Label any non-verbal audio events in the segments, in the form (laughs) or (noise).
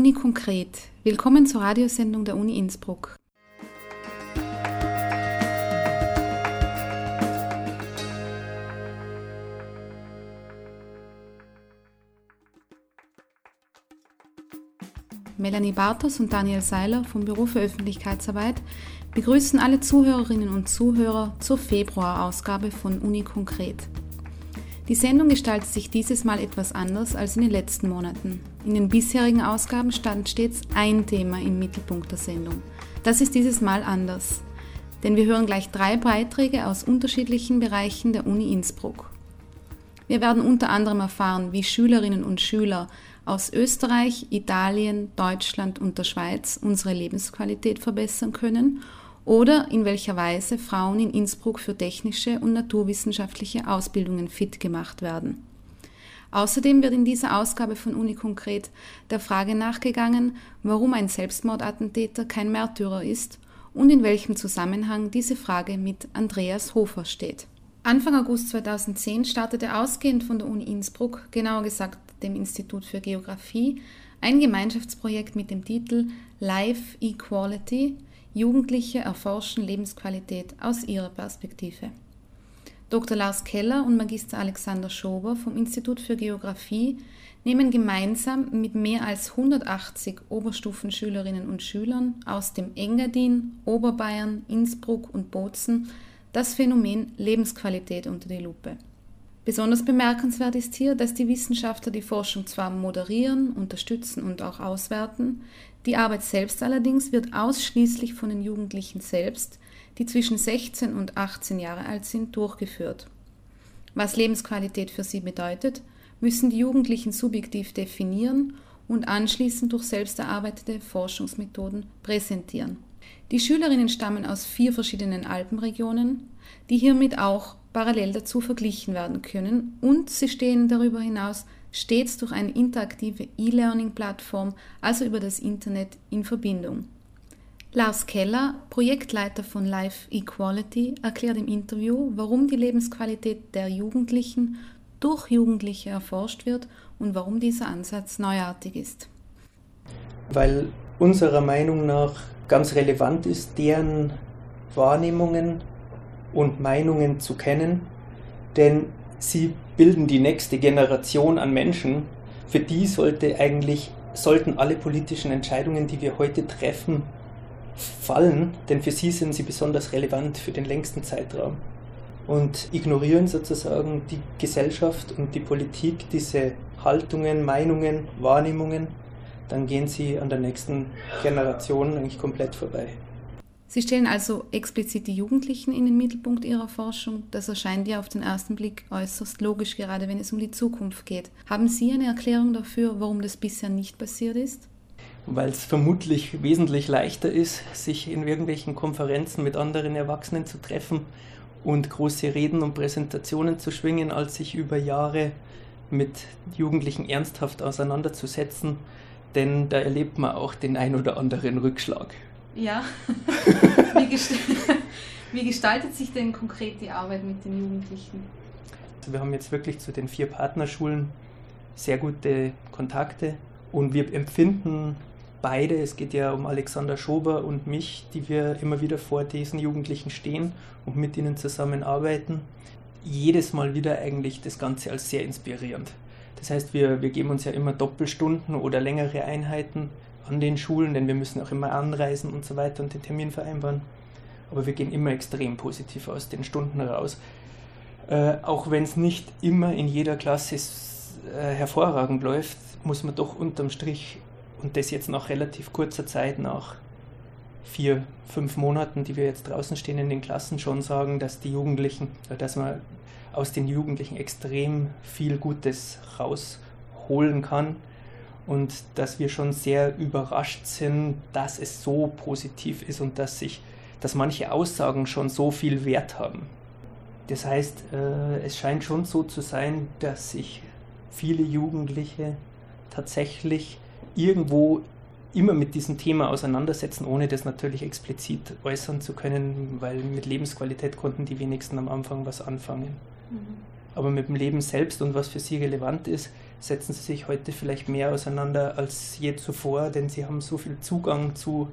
Uni konkret. Willkommen zur Radiosendung der Uni Innsbruck. Melanie Bartos und Daniel Seiler vom Büro für Öffentlichkeitsarbeit begrüßen alle Zuhörerinnen und Zuhörer zur Februarausgabe von Uni Konkret. Die Sendung gestaltet sich dieses Mal etwas anders als in den letzten Monaten. In den bisherigen Ausgaben stand stets ein Thema im Mittelpunkt der Sendung. Das ist dieses Mal anders, denn wir hören gleich drei Beiträge aus unterschiedlichen Bereichen der Uni Innsbruck. Wir werden unter anderem erfahren, wie Schülerinnen und Schüler aus Österreich, Italien, Deutschland und der Schweiz unsere Lebensqualität verbessern können oder in welcher Weise Frauen in Innsbruck für technische und naturwissenschaftliche Ausbildungen fit gemacht werden. Außerdem wird in dieser Ausgabe von Uni konkret der Frage nachgegangen, warum ein Selbstmordattentäter kein Märtyrer ist und in welchem Zusammenhang diese Frage mit Andreas Hofer steht. Anfang August 2010 startete ausgehend von der Uni Innsbruck, genauer gesagt dem Institut für Geographie, ein Gemeinschaftsprojekt mit dem Titel Life Equality – Jugendliche erforschen Lebensqualität aus ihrer Perspektive. Dr. Lars Keller und Magister Alexander Schober vom Institut für Geographie nehmen gemeinsam mit mehr als 180 Oberstufenschülerinnen und Schülern aus dem Engadin, Oberbayern, Innsbruck und Bozen das Phänomen Lebensqualität unter die Lupe. Besonders bemerkenswert ist hier, dass die Wissenschaftler die Forschung zwar moderieren, unterstützen und auch auswerten, die Arbeit selbst allerdings wird ausschließlich von den Jugendlichen selbst, die zwischen 16 und 18 Jahre alt sind, durchgeführt. Was Lebensqualität für sie bedeutet, müssen die Jugendlichen subjektiv definieren und anschließend durch selbst erarbeitete Forschungsmethoden präsentieren. Die Schülerinnen stammen aus vier verschiedenen Alpenregionen, die hiermit auch parallel dazu verglichen werden können und sie stehen darüber hinaus stets durch eine interaktive E-Learning-Plattform, also über das Internet, in Verbindung. Lars Keller, Projektleiter von Life Equality, erklärt im Interview, warum die Lebensqualität der Jugendlichen durch Jugendliche erforscht wird und warum dieser Ansatz neuartig ist. Weil unserer Meinung nach ganz relevant ist, deren Wahrnehmungen und Meinungen zu kennen, denn sie bilden die nächste Generation an Menschen. Für die sollte eigentlich, sollten alle politischen Entscheidungen, die wir heute treffen, fallen, denn für sie sind sie besonders relevant für den längsten Zeitraum. Und ignorieren sozusagen die Gesellschaft und die Politik diese Haltungen, Meinungen, Wahrnehmungen, dann gehen sie an der nächsten Generation eigentlich komplett vorbei. Sie stellen also explizit die Jugendlichen in den Mittelpunkt Ihrer Forschung. Das erscheint ja auf den ersten Blick äußerst logisch, gerade wenn es um die Zukunft geht. Haben Sie eine Erklärung dafür, warum das bisher nicht passiert ist? Weil es vermutlich wesentlich leichter ist, sich in irgendwelchen Konferenzen mit anderen Erwachsenen zu treffen und große Reden und Präsentationen zu schwingen, als sich über Jahre mit Jugendlichen ernsthaft auseinanderzusetzen. Denn da erlebt man auch den ein oder anderen Rückschlag. Ja. (laughs) wie, gest (laughs) wie, gestaltet sich denn konkret die Arbeit mit den Jugendlichen? Also wir haben jetzt wirklich zu den vier Partnerschulen sehr gute Kontakte und wir empfinden beide, es geht ja um Alexander Schober und mich, die wir immer wieder vor diesen Jugendlichen stehen und mit ihnen zusammenarbeiten, jedes Mal wieder eigentlich das Ganze als sehr inspirierend. Das heißt, wir, wir geben uns ja immer Doppelstunden oder längere Einheiten an den Schulen, denn wir müssen auch immer anreisen und so weiter und den Termin vereinbaren. Aber wir gehen immer extrem positiv aus den Stunden raus. Äh, auch wenn es nicht immer in jeder Klasse äh, hervorragend läuft, muss man doch unterm Strich, und das jetzt nach relativ kurzer Zeit, nach vier, fünf Monaten, die wir jetzt draußen stehen in den Klassen, schon sagen, dass die Jugendlichen, dass man aus den Jugendlichen extrem viel Gutes rausholen kann und dass wir schon sehr überrascht sind, dass es so positiv ist und dass sich, dass manche Aussagen schon so viel Wert haben. Das heißt, äh, es scheint schon so zu sein, dass sich viele Jugendliche tatsächlich irgendwo immer mit diesem Thema auseinandersetzen, ohne das natürlich explizit äußern zu können, weil mit Lebensqualität konnten die wenigsten am Anfang was anfangen. Mhm. Aber mit dem Leben selbst und was für sie relevant ist, setzen sie sich heute vielleicht mehr auseinander als je zuvor, denn sie haben so viel Zugang zu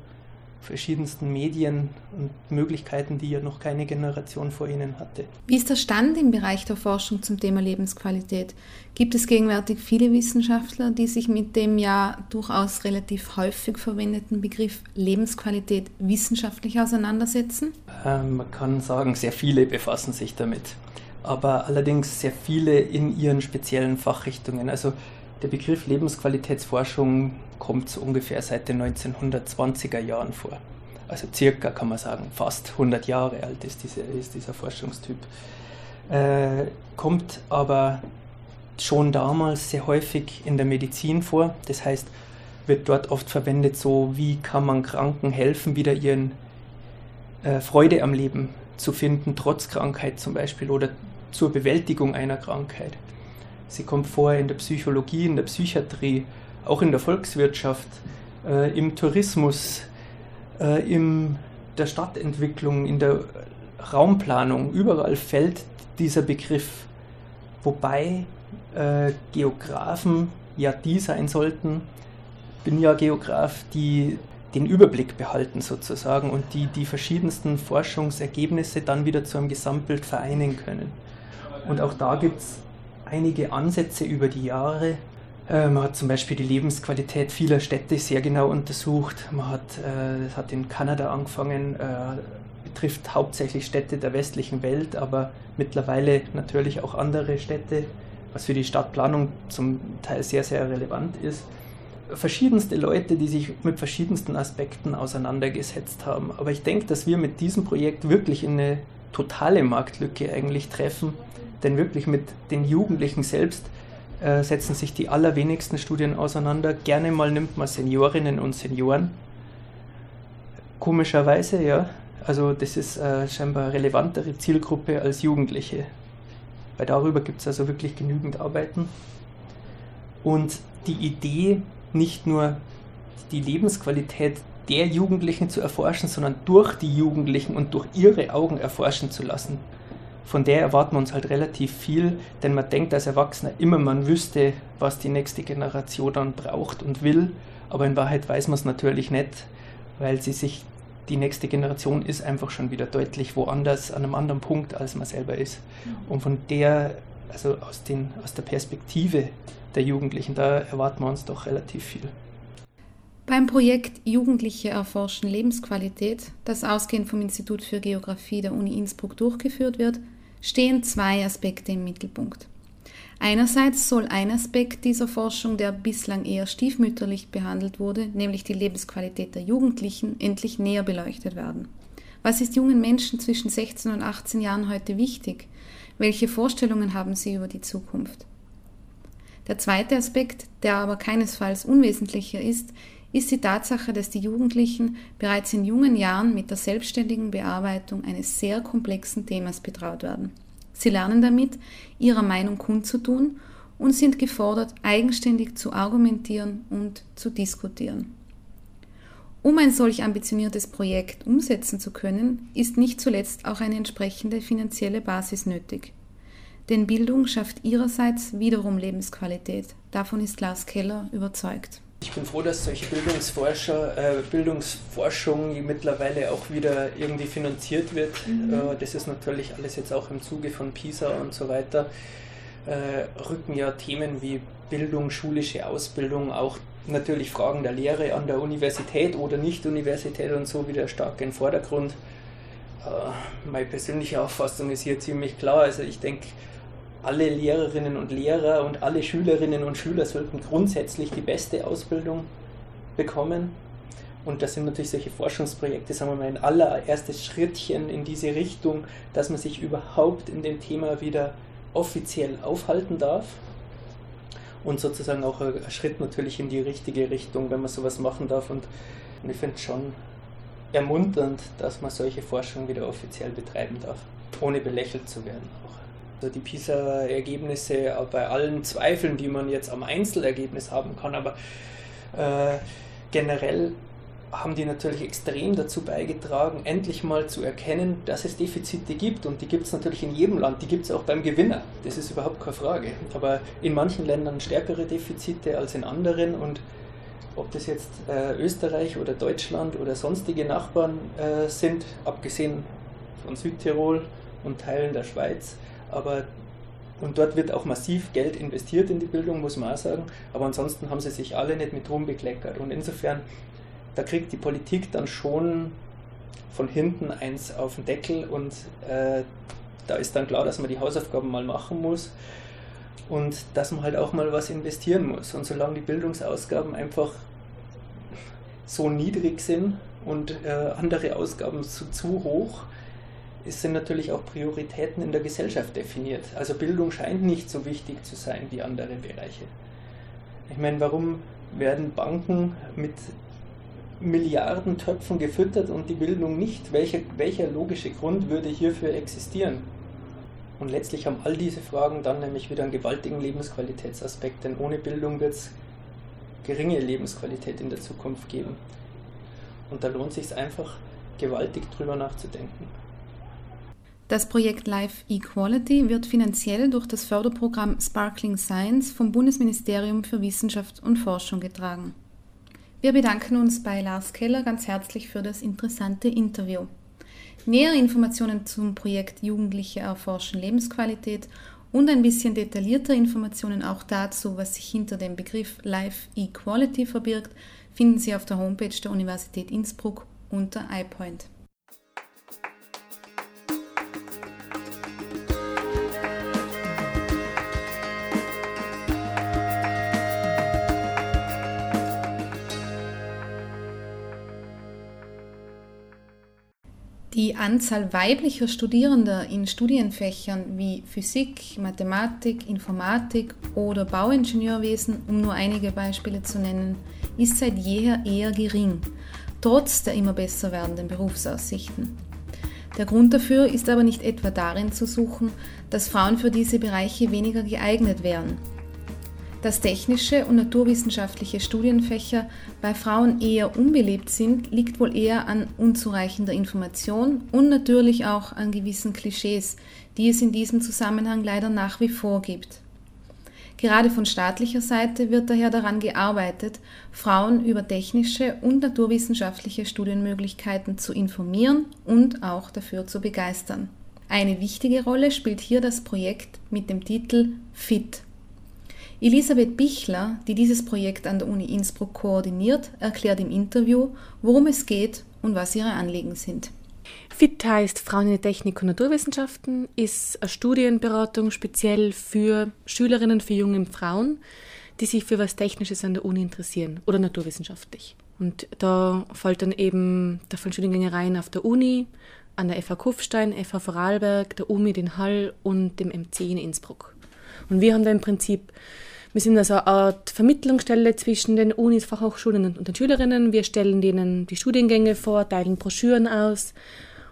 verschiedensten Medien und Möglichkeiten, die ja noch keine Generation vor ihnen hatte. Wie ist der Stand im Bereich der Forschung zum Thema Lebensqualität? Gibt es gegenwärtig viele Wissenschaftler, die sich mit dem ja durchaus relativ häufig verwendeten Begriff Lebensqualität wissenschaftlich auseinandersetzen? Ähm, man kann sagen, sehr viele befassen sich damit, aber allerdings sehr viele in ihren speziellen Fachrichtungen. Also der Begriff Lebensqualitätsforschung kommt so ungefähr seit den 1920er Jahren vor. Also circa kann man sagen, fast 100 Jahre alt ist, diese, ist dieser Forschungstyp. Äh, kommt aber schon damals sehr häufig in der Medizin vor. Das heißt, wird dort oft verwendet, so wie kann man Kranken helfen, wieder ihren äh, Freude am Leben zu finden, trotz Krankheit zum Beispiel oder zur Bewältigung einer Krankheit. Sie kommt vor in der Psychologie, in der Psychiatrie, auch in der Volkswirtschaft, äh, im Tourismus, äh, in der Stadtentwicklung, in der Raumplanung. Überall fällt dieser Begriff. Wobei äh, Geografen ja die sein sollten, bin ja Geograf, die den Überblick behalten sozusagen und die die verschiedensten Forschungsergebnisse dann wieder zu einem Gesamtbild vereinen können. Und auch da gibt es einige Ansätze über die Jahre. Äh, man hat zum Beispiel die Lebensqualität vieler Städte sehr genau untersucht. Man hat, äh, hat in Kanada angefangen, äh, betrifft hauptsächlich Städte der westlichen Welt, aber mittlerweile natürlich auch andere Städte, was für die Stadtplanung zum Teil sehr, sehr relevant ist. Verschiedenste Leute, die sich mit verschiedensten Aspekten auseinandergesetzt haben. Aber ich denke, dass wir mit diesem Projekt wirklich in eine totale Marktlücke eigentlich treffen denn wirklich mit den Jugendlichen selbst äh, setzen sich die allerwenigsten Studien auseinander. Gerne mal nimmt man Seniorinnen und Senioren. Komischerweise, ja. Also das ist äh, scheinbar eine relevantere Zielgruppe als Jugendliche. Weil darüber gibt es also wirklich genügend Arbeiten. Und die Idee, nicht nur die Lebensqualität der Jugendlichen zu erforschen, sondern durch die Jugendlichen und durch ihre Augen erforschen zu lassen, von der erwarten wir uns halt relativ viel, denn man denkt als Erwachsener immer, man wüsste, was die nächste Generation dann braucht und will, aber in Wahrheit weiß man es natürlich nicht, weil sie sich, die nächste Generation ist einfach schon wieder deutlich woanders, an einem anderen Punkt, als man selber ist. Mhm. Und von der, also aus, den, aus der Perspektive der Jugendlichen, da erwarten wir uns doch relativ viel. Beim Projekt Jugendliche erforschen Lebensqualität, das ausgehend vom Institut für Geographie der Uni Innsbruck durchgeführt wird, stehen zwei Aspekte im Mittelpunkt. Einerseits soll ein Aspekt dieser Forschung, der bislang eher stiefmütterlich behandelt wurde, nämlich die Lebensqualität der Jugendlichen, endlich näher beleuchtet werden. Was ist jungen Menschen zwischen 16 und 18 Jahren heute wichtig? Welche Vorstellungen haben sie über die Zukunft? Der zweite Aspekt, der aber keinesfalls unwesentlicher ist, ist die Tatsache, dass die Jugendlichen bereits in jungen Jahren mit der selbstständigen Bearbeitung eines sehr komplexen Themas betraut werden. Sie lernen damit, ihrer Meinung kundzutun und sind gefordert, eigenständig zu argumentieren und zu diskutieren. Um ein solch ambitioniertes Projekt umsetzen zu können, ist nicht zuletzt auch eine entsprechende finanzielle Basis nötig. Denn Bildung schafft ihrerseits wiederum Lebensqualität. Davon ist Lars Keller überzeugt. Ich bin froh, dass solche Bildungsforscher, äh, Bildungsforschung mittlerweile auch wieder irgendwie finanziert wird. Mhm. Äh, das ist natürlich alles jetzt auch im Zuge von PISA und so weiter. Äh, rücken ja Themen wie Bildung, schulische Ausbildung, auch natürlich Fragen der Lehre an der Universität oder Nicht-Universität und so wieder stark in den Vordergrund. Äh, meine persönliche Auffassung ist hier ziemlich klar. Also ich denke, alle Lehrerinnen und Lehrer und alle Schülerinnen und Schüler sollten grundsätzlich die beste Ausbildung bekommen. Und das sind natürlich solche Forschungsprojekte, sagen wir mal, ein allererstes Schrittchen in diese Richtung, dass man sich überhaupt in dem Thema wieder offiziell aufhalten darf. Und sozusagen auch ein Schritt natürlich in die richtige Richtung, wenn man sowas machen darf. Und, ich finde es schon ermunternd, dass man solche Forschung wieder offiziell betreiben darf, ohne belächelt zu werden auch. Also die PISA-Ergebnisse bei allen Zweifeln, die man jetzt am Einzelergebnis haben kann, aber äh, generell haben die natürlich extrem dazu beigetragen, endlich mal zu erkennen, dass es Defizite gibt. Und die gibt es natürlich in jedem Land, die gibt es auch beim Gewinner. Das ist überhaupt keine Frage. Aber in manchen Ländern stärkere Defizite als in anderen. Und ob das jetzt äh, Österreich oder Deutschland oder sonstige Nachbarn äh, sind, abgesehen von Südtirol und Teilen der Schweiz. Aber und dort wird auch massiv Geld investiert in die Bildung, muss man auch sagen. Aber ansonsten haben sie sich alle nicht mit Ruhm bekleckert. Und insofern da kriegt die Politik dann schon von hinten eins auf den Deckel und äh, da ist dann klar, dass man die Hausaufgaben mal machen muss und dass man halt auch mal was investieren muss. Und solange die Bildungsausgaben einfach so niedrig sind und äh, andere Ausgaben zu, zu hoch, sind natürlich auch Prioritäten in der Gesellschaft definiert. Also Bildung scheint nicht so wichtig zu sein wie andere Bereiche. Ich meine, warum werden Banken mit Milliardentöpfen gefüttert und die Bildung nicht? Welcher, welcher logische Grund würde hierfür existieren? Und letztlich haben all diese Fragen dann nämlich wieder einen gewaltigen Lebensqualitätsaspekt, denn ohne Bildung wird es geringe Lebensqualität in der Zukunft geben. Und da lohnt es sich einfach, gewaltig drüber nachzudenken. Das Projekt Life Equality wird finanziell durch das Förderprogramm Sparkling Science vom Bundesministerium für Wissenschaft und Forschung getragen. Wir bedanken uns bei Lars Keller ganz herzlich für das interessante Interview. Nähere Informationen zum Projekt Jugendliche erforschen Lebensqualität und ein bisschen detaillierter Informationen auch dazu, was sich hinter dem Begriff Life Equality verbirgt, finden Sie auf der Homepage der Universität Innsbruck unter iPoint. Die Anzahl weiblicher Studierender in Studienfächern wie Physik, Mathematik, Informatik oder Bauingenieurwesen, um nur einige Beispiele zu nennen, ist seit jeher eher gering, trotz der immer besser werdenden Berufsaussichten. Der Grund dafür ist aber nicht etwa darin zu suchen, dass Frauen für diese Bereiche weniger geeignet wären, dass technische und naturwissenschaftliche Studienfächer bei Frauen eher unbelebt sind, liegt wohl eher an unzureichender Information und natürlich auch an gewissen Klischees, die es in diesem Zusammenhang leider nach wie vor gibt. Gerade von staatlicher Seite wird daher daran gearbeitet, Frauen über technische und naturwissenschaftliche Studienmöglichkeiten zu informieren und auch dafür zu begeistern. Eine wichtige Rolle spielt hier das Projekt mit dem Titel FIT Elisabeth Bichler, die dieses Projekt an der Uni Innsbruck koordiniert, erklärt im Interview, worum es geht und was ihre Anliegen sind. FIT heißt Frauen in der Technik und Naturwissenschaften, ist eine Studienberatung speziell für Schülerinnen, für junge Frauen, die sich für was Technisches an der Uni interessieren oder naturwissenschaftlich. Und da fällt dann eben, da fallen Studiengänge rein auf der Uni, an der FH Kufstein, FH Vorarlberg, der UMI in Hall und dem MC in Innsbruck. Und wir haben da im Prinzip wir sind also eine Art Vermittlungsstelle zwischen den Unis, Fachhochschulen und den Schülerinnen. Wir stellen denen die Studiengänge vor, teilen Broschüren aus,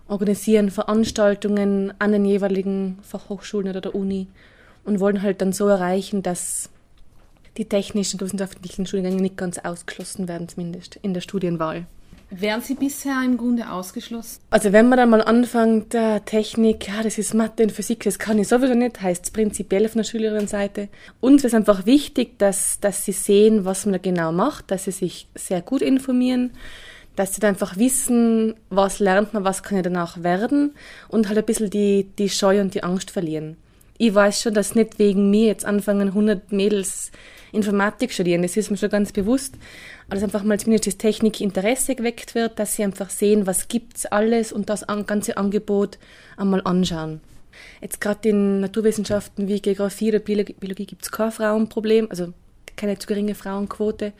organisieren Veranstaltungen an den jeweiligen Fachhochschulen oder der Uni und wollen halt dann so erreichen, dass die technischen und wissenschaftlichen Studiengänge nicht ganz ausgeschlossen werden, zumindest in der Studienwahl. Wären Sie bisher im Grunde ausgeschlossen? Also wenn man dann mal anfängt, äh, Technik, ja, das ist Mathe und Physik, das kann ich sowieso nicht, heißt es prinzipiell von der Schülerinnenseite. Uns ist einfach wichtig, dass, dass sie sehen, was man da genau macht, dass sie sich sehr gut informieren, dass sie dann einfach wissen, was lernt man, was kann ich danach werden und halt ein bisschen die, die Scheu und die Angst verlieren. Ich weiß schon, dass nicht wegen mir jetzt anfangen 100 Mädels Informatik studieren, das ist mir schon ganz bewusst, aber dass einfach mal zumindest das Technikinteresse geweckt wird, dass sie einfach sehen, was gibt's alles und das ganze Angebot einmal anschauen. Jetzt gerade in Naturwissenschaften wie Geografie oder Biologie, Biologie gibt es kein Frauenproblem, also keine zu geringe Frauenquote.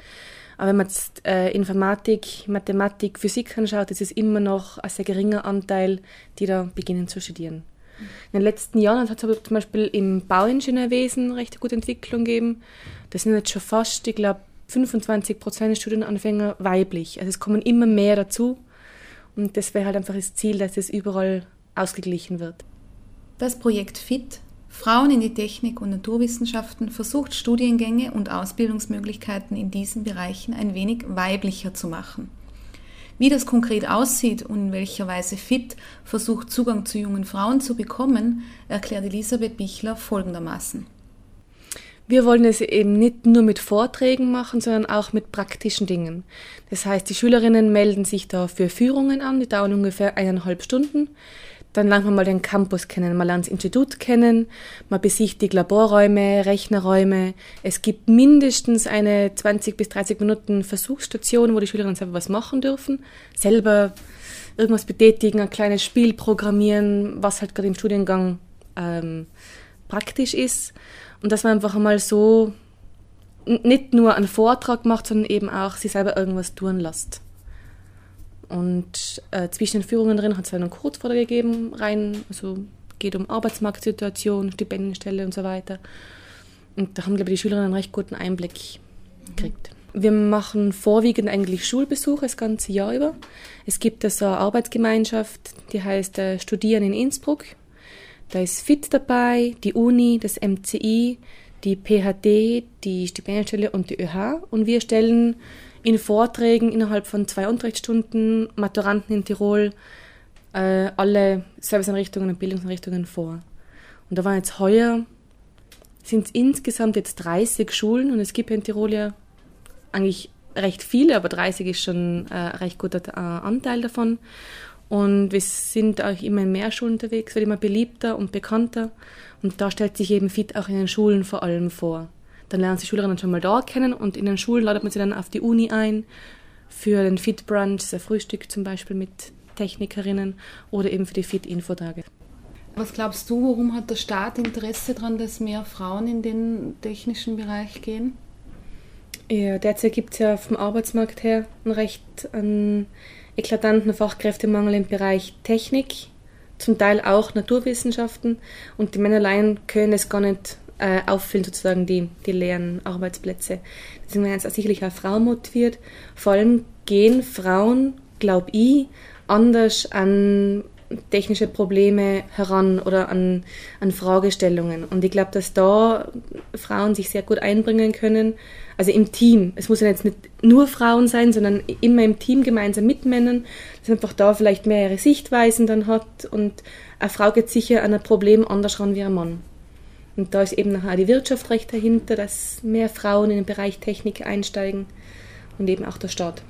Aber wenn man jetzt äh, Informatik, Mathematik, Physik anschaut, ist es immer noch ein sehr geringer Anteil, die da beginnen zu studieren. In den letzten Jahren hat es zum Beispiel im Bauingenieurwesen recht gute Entwicklung gegeben. Das sind jetzt schon fast, ich glaube, 25 Prozent der Studienanfänger weiblich. Also es kommen immer mehr dazu. Und das wäre halt einfach das Ziel, dass es überall ausgeglichen wird. Das Projekt FIT, Frauen in die Technik und Naturwissenschaften, versucht Studiengänge und Ausbildungsmöglichkeiten in diesen Bereichen ein wenig weiblicher zu machen. Wie das konkret aussieht und in welcher Weise FIT versucht, Zugang zu jungen Frauen zu bekommen, erklärt Elisabeth Bichler folgendermaßen. Wir wollen es eben nicht nur mit Vorträgen machen, sondern auch mit praktischen Dingen. Das heißt, die Schülerinnen melden sich da für Führungen an, die dauern ungefähr eineinhalb Stunden. Dann lernt man mal den Campus kennen, man lernt das Institut kennen, man besichtigt Laborräume, Rechnerräume. Es gibt mindestens eine 20 bis 30 Minuten Versuchsstation, wo die Schülerinnen selber was machen dürfen. Selber irgendwas betätigen, ein kleines Spiel programmieren, was halt gerade im Studiengang ähm, praktisch ist und dass man einfach einmal so nicht nur einen Vortrag macht, sondern eben auch sich selber irgendwas tun lässt. Und äh, zwischen den Führungen drin hat es einen Kurzvortrag gegeben, rein, also geht um Arbeitsmarktsituation, Stipendienstelle und so weiter. Und da haben, glaube ich, die Schülerinnen einen recht guten Einblick gekriegt. Wir machen vorwiegend eigentlich Schulbesuche das ganze Jahr über. Es gibt also eine Arbeitsgemeinschaft, die heißt äh, Studieren in Innsbruck. Da ist FIT dabei, die Uni, das MCI, die PHD, die Stipendienstelle und die ÖH. Und wir stellen in Vorträgen innerhalb von zwei Unterrichtsstunden Maturanten in Tirol äh, alle Serviceeinrichtungen und Bildungseinrichtungen vor. Und da waren jetzt heuer, sind es insgesamt jetzt 30 Schulen und es gibt in Tirol ja eigentlich recht viele, aber 30 ist schon äh, ein recht guter äh, Anteil davon. Und wir sind auch immer in mehr Schulen unterwegs, wird immer beliebter und bekannter. Und da stellt sich eben FIT auch in den Schulen vor allem vor. Dann lernen sie Schülerinnen schon mal da kennen und in den Schulen ladet man sie dann auf die Uni ein für den Fit Brunch, das Frühstück zum Beispiel mit Technikerinnen oder eben für die Fit Infotage. Was glaubst du, warum hat der Staat Interesse daran, dass mehr Frauen in den technischen Bereich gehen? Ja, derzeit gibt es ja vom Arbeitsmarkt her einen recht einen eklatanten Fachkräftemangel im Bereich Technik, zum Teil auch Naturwissenschaften und die Männer allein können es gar nicht äh, auffüllen, sozusagen die, die leeren Arbeitsplätze. Deswegen werden jetzt sicherlich auch Frauen motiviert. Vor allem gehen Frauen, glaube ich, anders an technische Probleme heran oder an, an Fragestellungen. Und ich glaube, dass da Frauen sich sehr gut einbringen können. Also im Team. Es muss ja jetzt nicht nur Frauen sein, sondern immer im Team gemeinsam mit Männern, dass man einfach da vielleicht mehrere Sichtweisen dann hat und eine Frau geht sicher an ein Problem anders ran wie ein Mann. Und da ist eben nachher die Wirtschaft recht dahinter, dass mehr Frauen in den Bereich Technik einsteigen und eben auch der Staat.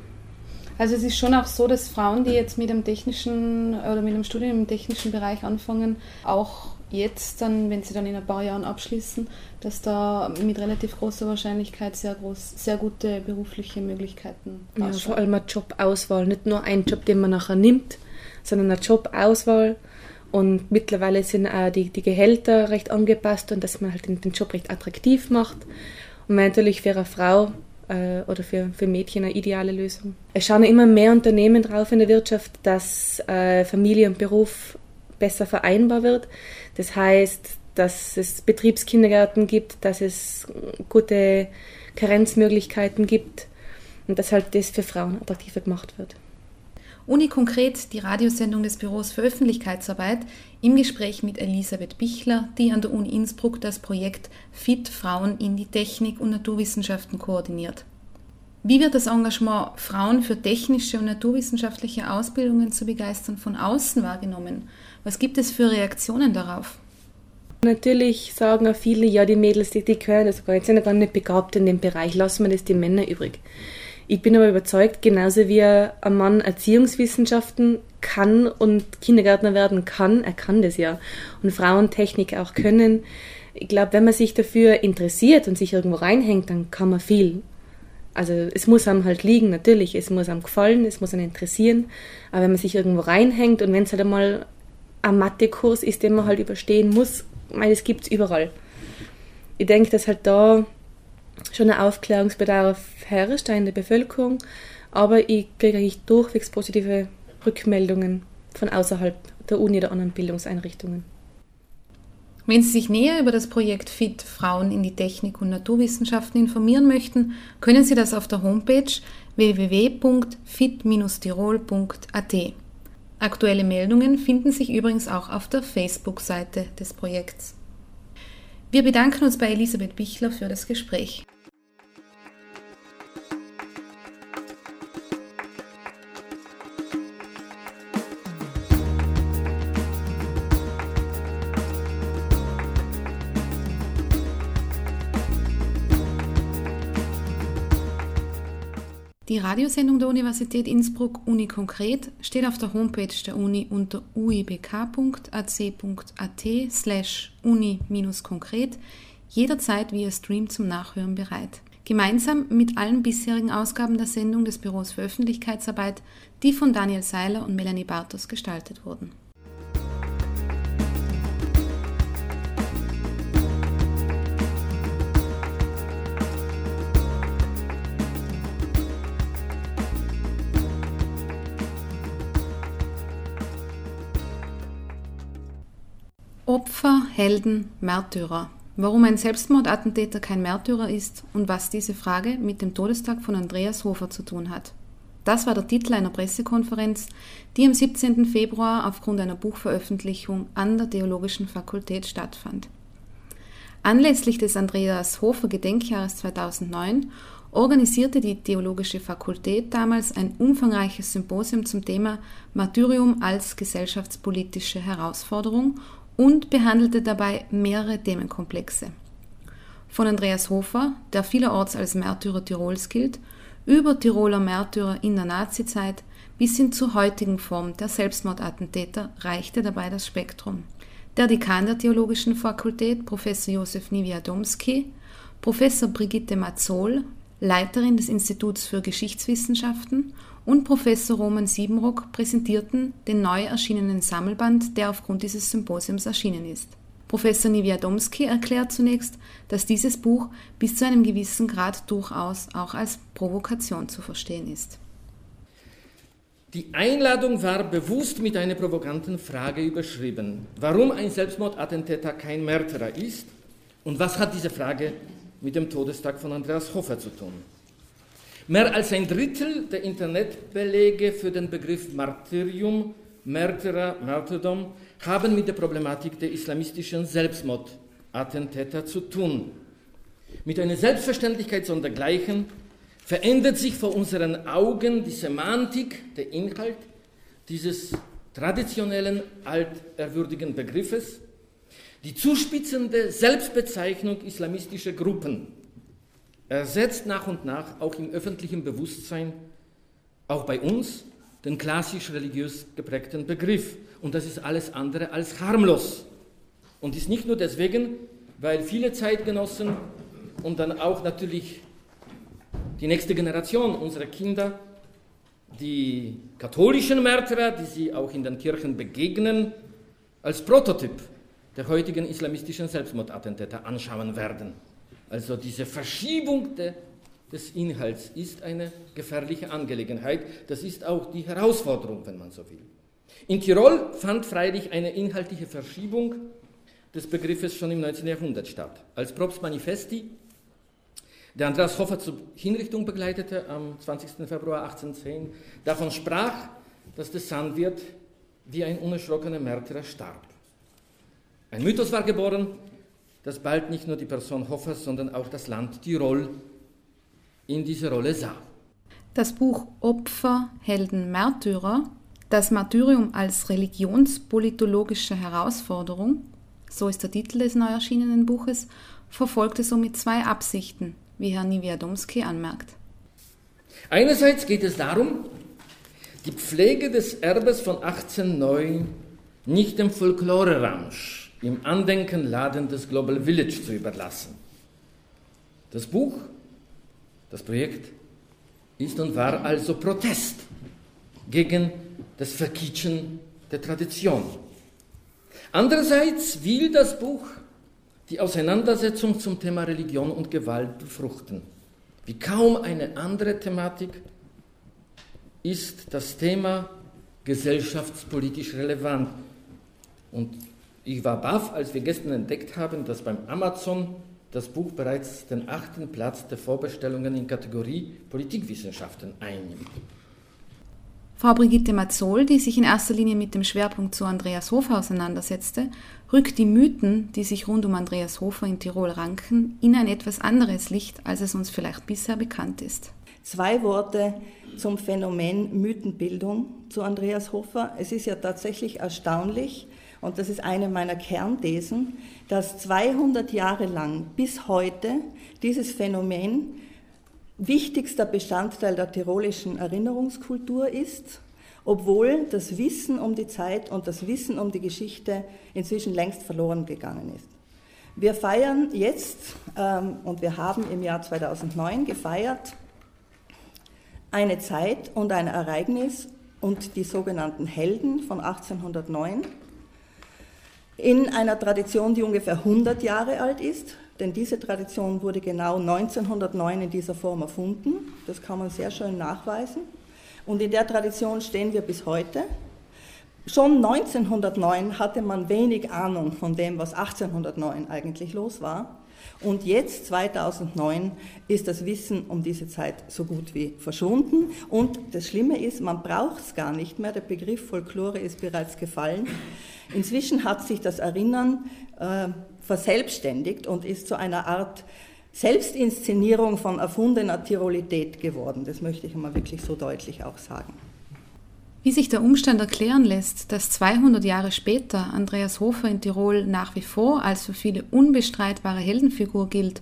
Also es ist schon auch so, dass Frauen, die jetzt mit dem technischen oder mit dem Studium im technischen Bereich anfangen, auch jetzt dann, wenn sie dann in ein paar Jahren abschließen, dass da mit relativ großer Wahrscheinlichkeit sehr groß, sehr gute berufliche Möglichkeiten ja, vor allem eine Jobauswahl, nicht nur ein Job, den man nachher nimmt, sondern eine Jobauswahl und mittlerweile sind auch die, die Gehälter recht angepasst und dass man halt den, den Job recht attraktiv macht. Und natürlich für eine Frau äh, oder für, für Mädchen eine ideale Lösung. Es schauen immer mehr Unternehmen drauf in der Wirtschaft, dass äh, Familie und Beruf besser vereinbar wird. Das heißt, dass es Betriebskindergärten gibt, dass es gute Karenzmöglichkeiten gibt und dass halt das für Frauen attraktiver gemacht wird. Uni konkret die Radiosendung des Büros für Öffentlichkeitsarbeit im Gespräch mit Elisabeth Bichler, die an der Uni Innsbruck das Projekt Fit Frauen in die Technik und Naturwissenschaften koordiniert. Wie wird das Engagement, Frauen für technische und naturwissenschaftliche Ausbildungen zu begeistern, von außen wahrgenommen? Was gibt es für Reaktionen darauf? Natürlich sagen auch viele, ja, die Mädels, die, die können das gar nicht, sind ja gar nicht begabt in dem Bereich, lassen wir das die Männer übrig. Ich bin aber überzeugt, genauso wie ein Mann Erziehungswissenschaften kann und Kindergärtner werden kann, er kann das ja. Und Frauen Technik auch können. Ich glaube, wenn man sich dafür interessiert und sich irgendwo reinhängt, dann kann man viel. Also es muss einem halt liegen, natürlich. Es muss einem gefallen, es muss einem interessieren. Aber wenn man sich irgendwo reinhängt und wenn es halt einmal ein Mathekurs ist, den man halt überstehen muss, ich meine, das gibt es überall. Ich denke, dass halt da schon ein Aufklärungsbedarf herrscht in der Bevölkerung, aber ich kriege eigentlich durchwegs positive Rückmeldungen von außerhalb der Uni oder anderen Bildungseinrichtungen. Wenn Sie sich näher über das Projekt FIT Frauen in die Technik und Naturwissenschaften informieren möchten, können Sie das auf der Homepage www.fit-tirol.at. Aktuelle Meldungen finden sich übrigens auch auf der Facebook-Seite des Projekts. Wir bedanken uns bei Elisabeth Bichler für das Gespräch. Die Radiosendung der Universität Innsbruck Uni Konkret steht auf der Homepage der Uni unter uibk.ac.at slash uni-konkret jederzeit via Stream zum Nachhören bereit. Gemeinsam mit allen bisherigen Ausgaben der Sendung des Büros für Öffentlichkeitsarbeit, die von Daniel Seiler und Melanie Bartos gestaltet wurden. Opfer, Helden, Märtyrer. Warum ein Selbstmordattentäter kein Märtyrer ist und was diese Frage mit dem Todestag von Andreas Hofer zu tun hat. Das war der Titel einer Pressekonferenz, die am 17. Februar aufgrund einer Buchveröffentlichung an der Theologischen Fakultät stattfand. Anlässlich des Andreas Hofer Gedenkjahres 2009 organisierte die Theologische Fakultät damals ein umfangreiches Symposium zum Thema Martyrium als gesellschaftspolitische Herausforderung und behandelte dabei mehrere Themenkomplexe. Von Andreas Hofer, der vielerorts als Märtyrer Tirols gilt, über Tiroler Märtyrer in der Nazizeit bis hin zur heutigen Form der Selbstmordattentäter reichte dabei das Spektrum. Der Dekan der Theologischen Fakultät, Professor Josef Niewiadomski, Professor Brigitte Mazzol, Leiterin des Instituts für Geschichtswissenschaften und Professor Roman Siebenrock präsentierten den neu erschienenen Sammelband, der aufgrund dieses Symposiums erschienen ist. Professor Niewiadomski erklärt zunächst, dass dieses Buch bis zu einem gewissen Grad durchaus auch als Provokation zu verstehen ist. Die Einladung war bewusst mit einer provokanten Frage überschrieben. Warum ein Selbstmordattentäter kein Märtyrer ist und was hat diese Frage mit dem Todestag von Andreas Hofer zu tun? Mehr als ein Drittel der Internetbelege für den Begriff Martyrium, Märtyrer, Martyrdom haben mit der Problematik der islamistischen Selbstmordattentäter zu tun. Mit einer Selbstverständlichkeit sondergleichen verändert sich vor unseren Augen die Semantik, der Inhalt dieses traditionellen, alterwürdigen Begriffes, die zuspitzende Selbstbezeichnung islamistischer Gruppen ersetzt nach und nach auch im öffentlichen Bewusstsein, auch bei uns, den klassisch religiös geprägten Begriff. Und das ist alles andere als harmlos. Und ist nicht nur deswegen, weil viele Zeitgenossen und dann auch natürlich die nächste Generation unserer Kinder die katholischen Märtyrer, die sie auch in den Kirchen begegnen, als Prototyp der heutigen islamistischen Selbstmordattentäter anschauen werden. Also diese Verschiebung de, des Inhalts ist eine gefährliche Angelegenheit. Das ist auch die Herausforderung, wenn man so will. In Tirol fand freilich eine inhaltliche Verschiebung des Begriffes schon im 19. Jahrhundert statt. Als Probst Manifesti, der Andreas Hofer zur Hinrichtung begleitete am 20. Februar 1810, davon sprach, dass der Sandwirt wie ein unerschrockener Märtyrer starb. Ein Mythos war geboren, dass bald nicht nur die Person Hoffers, sondern auch das Land Tirol in diese Rolle sah. Das Buch Opfer, Helden, Märtyrer, das Martyrium als religionspolitologische Herausforderung, so ist der Titel des neu erschienenen Buches, verfolgte somit zwei Absichten, wie Herr Niewiadomski anmerkt. Einerseits geht es darum, die Pflege des Erbes von 1809 nicht dem Folklore-Ramsch im Andenkenladen des Global Village zu überlassen. Das Buch, das Projekt ist und war also Protest gegen das Verkitschen der Tradition. Andererseits will das Buch die Auseinandersetzung zum Thema Religion und Gewalt befruchten. Wie kaum eine andere Thematik ist das Thema gesellschaftspolitisch relevant. Und ich war baff, als wir gestern entdeckt haben, dass beim Amazon das Buch bereits den achten Platz der Vorbestellungen in Kategorie Politikwissenschaften einnimmt. Frau Brigitte Mazzol, die sich in erster Linie mit dem Schwerpunkt zu Andreas Hofer auseinandersetzte, rückt die Mythen, die sich rund um Andreas Hofer in Tirol ranken, in ein etwas anderes Licht, als es uns vielleicht bisher bekannt ist. Zwei Worte zum Phänomen Mythenbildung zu Andreas Hofer. Es ist ja tatsächlich erstaunlich, und das ist eine meiner wichtigster Bestandteil der tirolischen Erinnerungskultur ist, obwohl das Wissen um die Zeit und das Wissen um die Geschichte inzwischen längst verloren gegangen ist. Wir feiern jetzt, ähm, und wir haben im Jahr 2009 gefeiert, eine Zeit und ein Ereignis und die sogenannten Helden von 1809 in einer Tradition, die ungefähr 100 Jahre alt ist, denn diese Tradition wurde genau 1909 in dieser Form erfunden. Das kann man sehr schön nachweisen. Und in der Tradition stehen wir bis heute. Schon 1909 hatte man wenig Ahnung von dem, was 1809 eigentlich los war. Und jetzt, 2009, ist das Wissen um diese Zeit so gut wie verschwunden. Und das Schlimme ist, man braucht es gar nicht mehr. Der Begriff Folklore ist bereits gefallen. Inzwischen hat sich das Erinnern äh, verselbstständigt und ist zu einer Art Selbstinszenierung von erfundener Tirolität geworden. Das möchte ich mal wirklich so deutlich auch sagen. Wie sich der Umstand erklären lässt, dass 200 Jahre später Andreas Hofer in Tirol nach wie vor als für viele unbestreitbare Heldenfigur gilt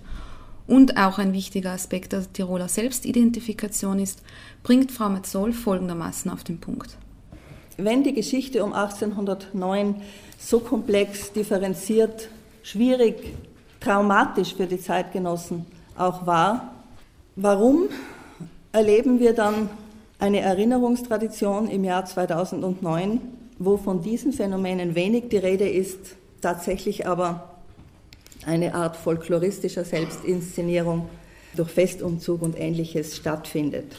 und auch ein wichtiger Aspekt der Tiroler Selbstidentifikation ist, bringt Frau Metzoll folgendermaßen auf den Punkt. Wenn die Geschichte um 1809 so komplex, differenziert, schwierig, traumatisch für die Zeitgenossen auch war, warum erleben wir dann eine Erinnerungstradition im Jahr 2009, wo von diesen Phänomenen wenig die Rede ist, tatsächlich aber eine Art folkloristischer Selbstinszenierung durch Festumzug und ähnliches stattfindet.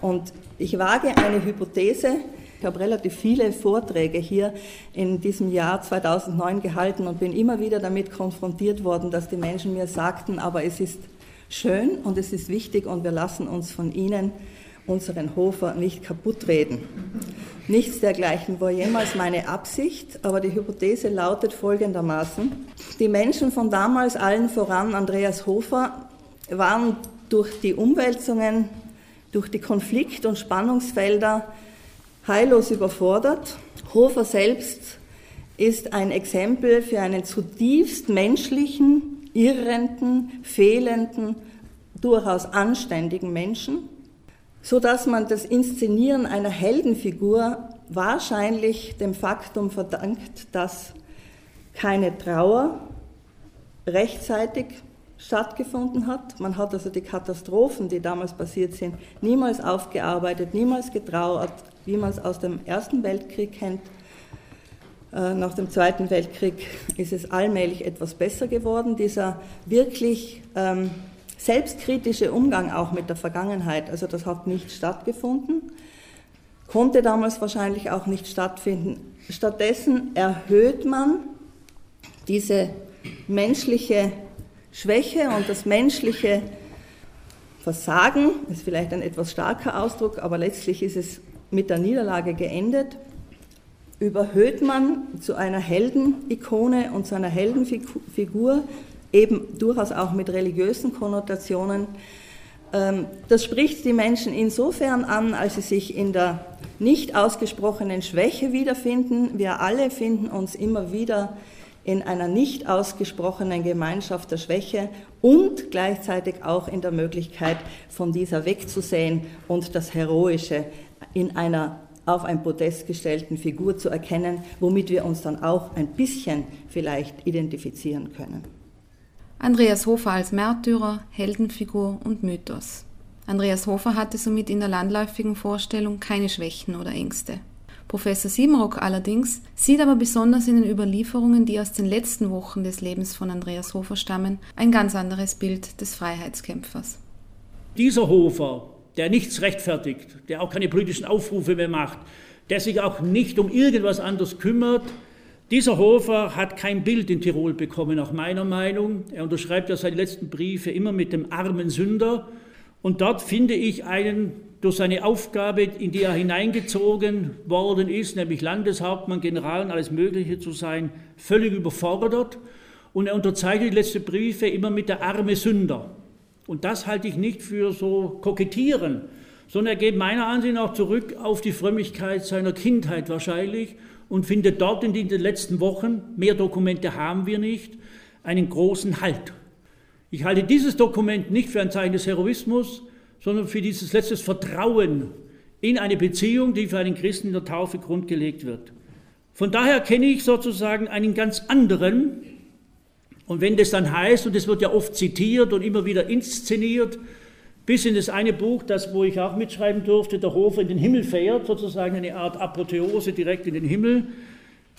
Und ich wage eine Hypothese, ich habe relativ viele Vorträge hier in diesem Jahr 2009 gehalten und bin immer wieder damit konfrontiert worden, dass die Menschen mir sagten, aber es ist schön und es ist wichtig und wir lassen uns von Ihnen unseren Hofer nicht kaputt reden. Nichts dergleichen war jemals meine Absicht, aber die Hypothese lautet folgendermaßen. Die Menschen von damals, allen voran Andreas Hofer, waren durch die Umwälzungen, durch die Konflikt- und Spannungsfelder heillos überfordert. Hofer selbst ist ein Exempel für einen zutiefst menschlichen, irrenden, fehlenden, durchaus anständigen Menschen, so dass man das Inszenieren einer Heldenfigur wahrscheinlich dem Faktum verdankt, dass keine Trauer rechtzeitig stattgefunden hat. Man hat also die Katastrophen, die damals passiert sind, niemals aufgearbeitet, niemals getrauert, wie man es aus dem Ersten Weltkrieg kennt. Äh, nach dem Zweiten Weltkrieg ist es allmählich etwas besser geworden. Dieser wirklich ähm, selbstkritische Umgang auch mit der Vergangenheit, also das hat nicht stattgefunden, konnte damals wahrscheinlich auch nicht stattfinden. Stattdessen erhöht man diese menschliche Schwäche und das menschliche Versagen, ist vielleicht ein etwas starker Ausdruck, aber letztlich ist es mit der Niederlage geendet, überhöht man zu einer Heldenikone und zu einer Heldenfigur, eben durchaus auch mit religiösen Konnotationen. Ähm, das spricht die Menschen insofern an, als sie sich in der nicht ausgesprochenen Schwäche wiederfinden. Wir alle finden uns immer wieder in einer nicht ausgesprochenen Gemeinschaft der Schwäche und gleichzeitig auch in der Möglichkeit, von dieser wegzusehen und das Heroische in einer auf ein Podest gestellten Figur zu erkennen, womit wir uns dann auch ein bisschen vielleicht identifizieren können. Andreas Hofer als Märtyrer, Heldenfigur und Mythos. Andreas Hofer hatte somit in der landläufigen Vorstellung keine Schwächen oder Ängste. Professor Siebenrock allerdings sieht aber besonders in den Überlieferungen, die aus den letzten Wochen des Lebens von Andreas Hofer stammen, ein ganz anderes Bild des Freiheitskämpfers. Dieser Hofer, der nichts rechtfertigt, der auch keine politischen Aufrufe mehr macht, der sich auch nicht um irgendwas anderes kümmert, dieser Hofer hat kein Bild in Tirol bekommen, nach meiner Meinung. Er unterschreibt ja seine letzten Briefe immer mit dem armen Sünder. Und dort finde ich einen durch seine Aufgabe, in die er hineingezogen worden ist, nämlich Landeshauptmann, General und alles Mögliche zu sein, völlig überfordert. Und er unterzeichnet die letzten Briefe immer mit der arme Sünder. Und das halte ich nicht für so kokettieren, sondern er geht meiner Ansicht nach zurück auf die Frömmigkeit seiner Kindheit wahrscheinlich und findet dort in den letzten Wochen, mehr Dokumente haben wir nicht, einen großen Halt. Ich halte dieses Dokument nicht für ein Zeichen des Heroismus, sondern für dieses letzte Vertrauen in eine Beziehung, die für einen Christen in der Taufe grundgelegt wird. Von daher kenne ich sozusagen einen ganz anderen, und wenn das dann heißt, und das wird ja oft zitiert und immer wieder inszeniert, bis in das eine Buch, das wo ich auch mitschreiben durfte, der Hofer in den Himmel fährt, sozusagen eine Art Apotheose direkt in den Himmel.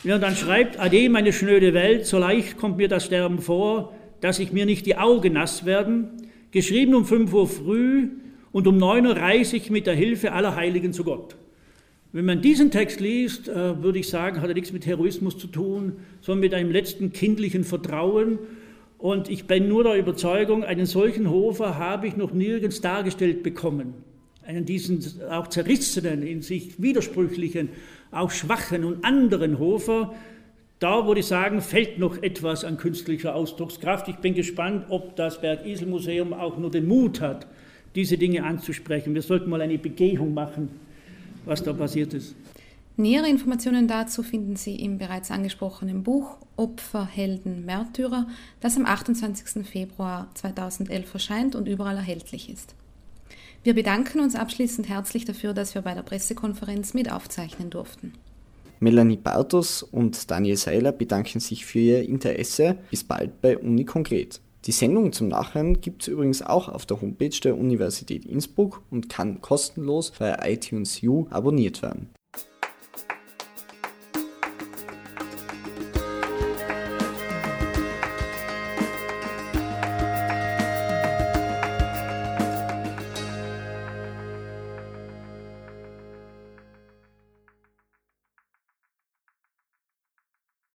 Wenn er dann schreibt, Ade, meine schnöde Welt, so leicht kommt mir das Sterben vor, dass ich mir nicht die Augen nass werden. Geschrieben um 5 Uhr früh und um 9 Uhr reise ich mit der Hilfe aller Heiligen zu Gott. Wenn man diesen Text liest, äh, würde ich sagen, hat er nichts mit Heroismus zu tun, sondern mit einem letzten kindlichen Vertrauen. Und ich bin nur der Überzeugung, einen solchen Hofer habe ich noch nirgends dargestellt bekommen. Einen diesen auch zerrissenen, in sich widersprüchlichen, auch schwachen und anderen Hofer. Da würde ich sagen, fällt noch etwas an künstlicher Ausdruckskraft. Ich bin gespannt, ob das Bergisel-Museum auch nur den Mut hat, diese Dinge anzusprechen. Wir sollten mal eine Begehung machen was da passiert ist. Nähere Informationen dazu finden Sie im bereits angesprochenen Buch Opfer, Helden, Märtyrer, das am 28. Februar 2011 erscheint und überall erhältlich ist. Wir bedanken uns abschließend herzlich dafür, dass wir bei der Pressekonferenz mit aufzeichnen durften. Melanie Bartos und Daniel Seiler bedanken sich für ihr Interesse. Bis bald bei Uni Konkret. Die Sendung zum Nachhören gibt es übrigens auch auf der Homepage der Universität Innsbruck und kann kostenlos bei iTunes U abonniert werden.